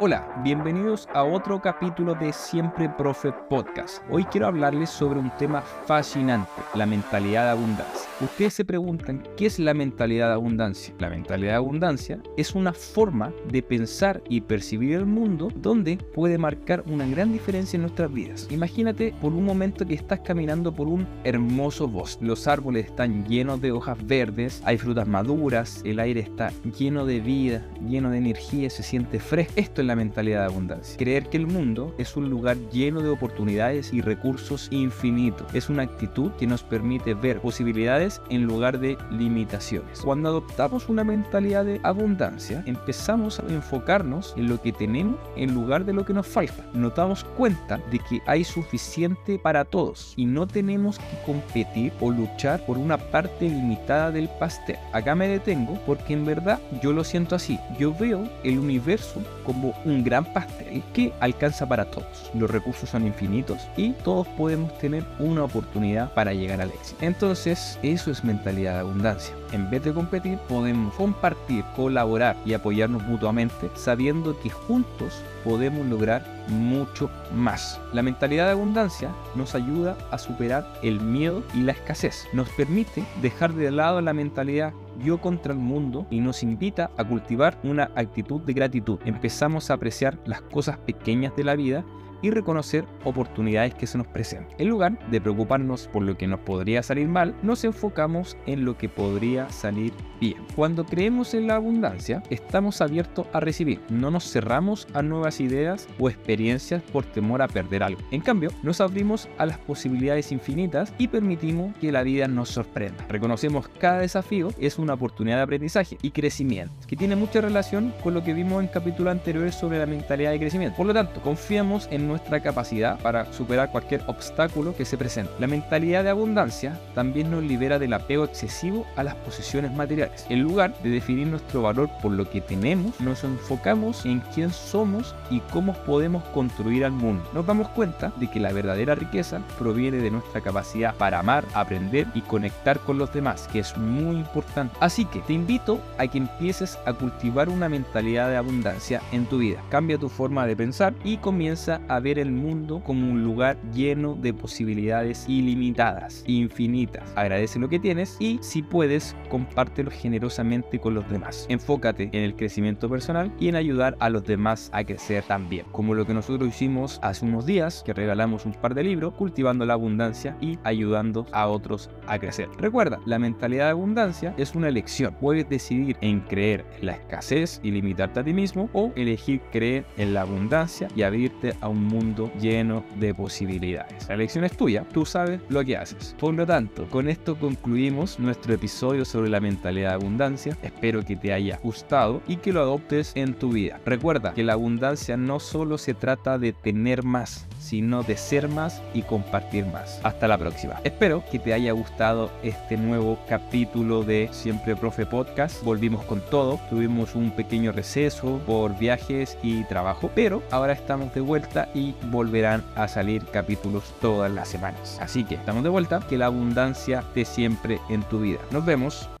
Hola, bienvenidos a otro capítulo de Siempre Profe Podcast. Hoy quiero hablarles sobre un tema fascinante, la mentalidad de abundancia. Ustedes se preguntan, ¿qué es la mentalidad de abundancia? La mentalidad de abundancia es una forma de pensar y percibir el mundo donde puede marcar una gran diferencia en nuestras vidas. Imagínate por un momento que estás caminando por un hermoso bosque. Los árboles están llenos de hojas verdes, hay frutas maduras, el aire está lleno de vida, lleno de energía, se siente fresco. Esto es la mentalidad de abundancia. Creer que el mundo es un lugar lleno de oportunidades y recursos infinitos. Es una actitud que nos permite ver posibilidades en lugar de limitaciones. Cuando adoptamos una mentalidad de abundancia, empezamos a enfocarnos en lo que tenemos en lugar de lo que nos falta. Nos damos cuenta de que hay suficiente para todos y no tenemos que competir o luchar por una parte limitada del pastel. Acá me detengo porque en verdad yo lo siento así. Yo veo el universo como un gran pastel que alcanza para todos. Los recursos son infinitos y todos podemos tener una oportunidad para llegar al éxito. Entonces, eso es mentalidad de abundancia. En vez de competir, podemos compartir, colaborar y apoyarnos mutuamente sabiendo que juntos podemos lograr mucho más. La mentalidad de abundancia nos ayuda a superar el miedo y la escasez. Nos permite dejar de lado la mentalidad yo contra el mundo y nos invita a cultivar una actitud de gratitud. Empezamos a apreciar las cosas pequeñas de la vida y reconocer oportunidades que se nos presentan. En lugar de preocuparnos por lo que nos podría salir mal, nos enfocamos en lo que podría salir bien. Cuando creemos en la abundancia, estamos abiertos a recibir. No nos cerramos a nuevas ideas o experiencias por temor a perder algo. En cambio, nos abrimos a las posibilidades infinitas y permitimos que la vida nos sorprenda. Reconocemos cada desafío es una oportunidad de aprendizaje y crecimiento, que tiene mucha relación con lo que vimos en capítulo anterior sobre la mentalidad de crecimiento. Por lo tanto, confiamos en nuestra capacidad para superar cualquier obstáculo que se presente. La mentalidad de abundancia también nos libera del apego excesivo a las posesiones materiales. En lugar de definir nuestro valor por lo que tenemos, nos enfocamos en quién somos y cómo podemos construir al mundo. Nos damos cuenta de que la verdadera riqueza proviene de nuestra capacidad para amar, aprender y conectar con los demás, que es muy importante. Así que te invito a que empieces a cultivar una mentalidad de abundancia en tu vida. Cambia tu forma de pensar y comienza a ver el mundo como un lugar lleno de posibilidades ilimitadas, infinitas. Agradece lo que tienes y si puedes, compártelo generosamente con los demás. Enfócate en el crecimiento personal y en ayudar a los demás a crecer también, como lo que nosotros hicimos hace unos días, que regalamos un par de libros, cultivando la abundancia y ayudando a otros a crecer. Recuerda, la mentalidad de abundancia es una elección. Puedes decidir en creer en la escasez y limitarte a ti mismo o elegir creer en la abundancia y abrirte a un mundo lleno de posibilidades. La elección es tuya, tú sabes lo que haces. Por lo tanto, con esto concluimos nuestro episodio sobre la mentalidad de abundancia. Espero que te haya gustado y que lo adoptes en tu vida. Recuerda que la abundancia no solo se trata de tener más, sino de ser más y compartir más. Hasta la próxima. Espero que te haya gustado este nuevo capítulo de Siempre Profe Podcast. Volvimos con todo. Tuvimos un pequeño receso por viajes y trabajo, pero ahora estamos de vuelta y volverán a salir capítulos todas las semanas. Así que estamos de vuelta. Que la abundancia esté siempre en tu vida. Nos vemos.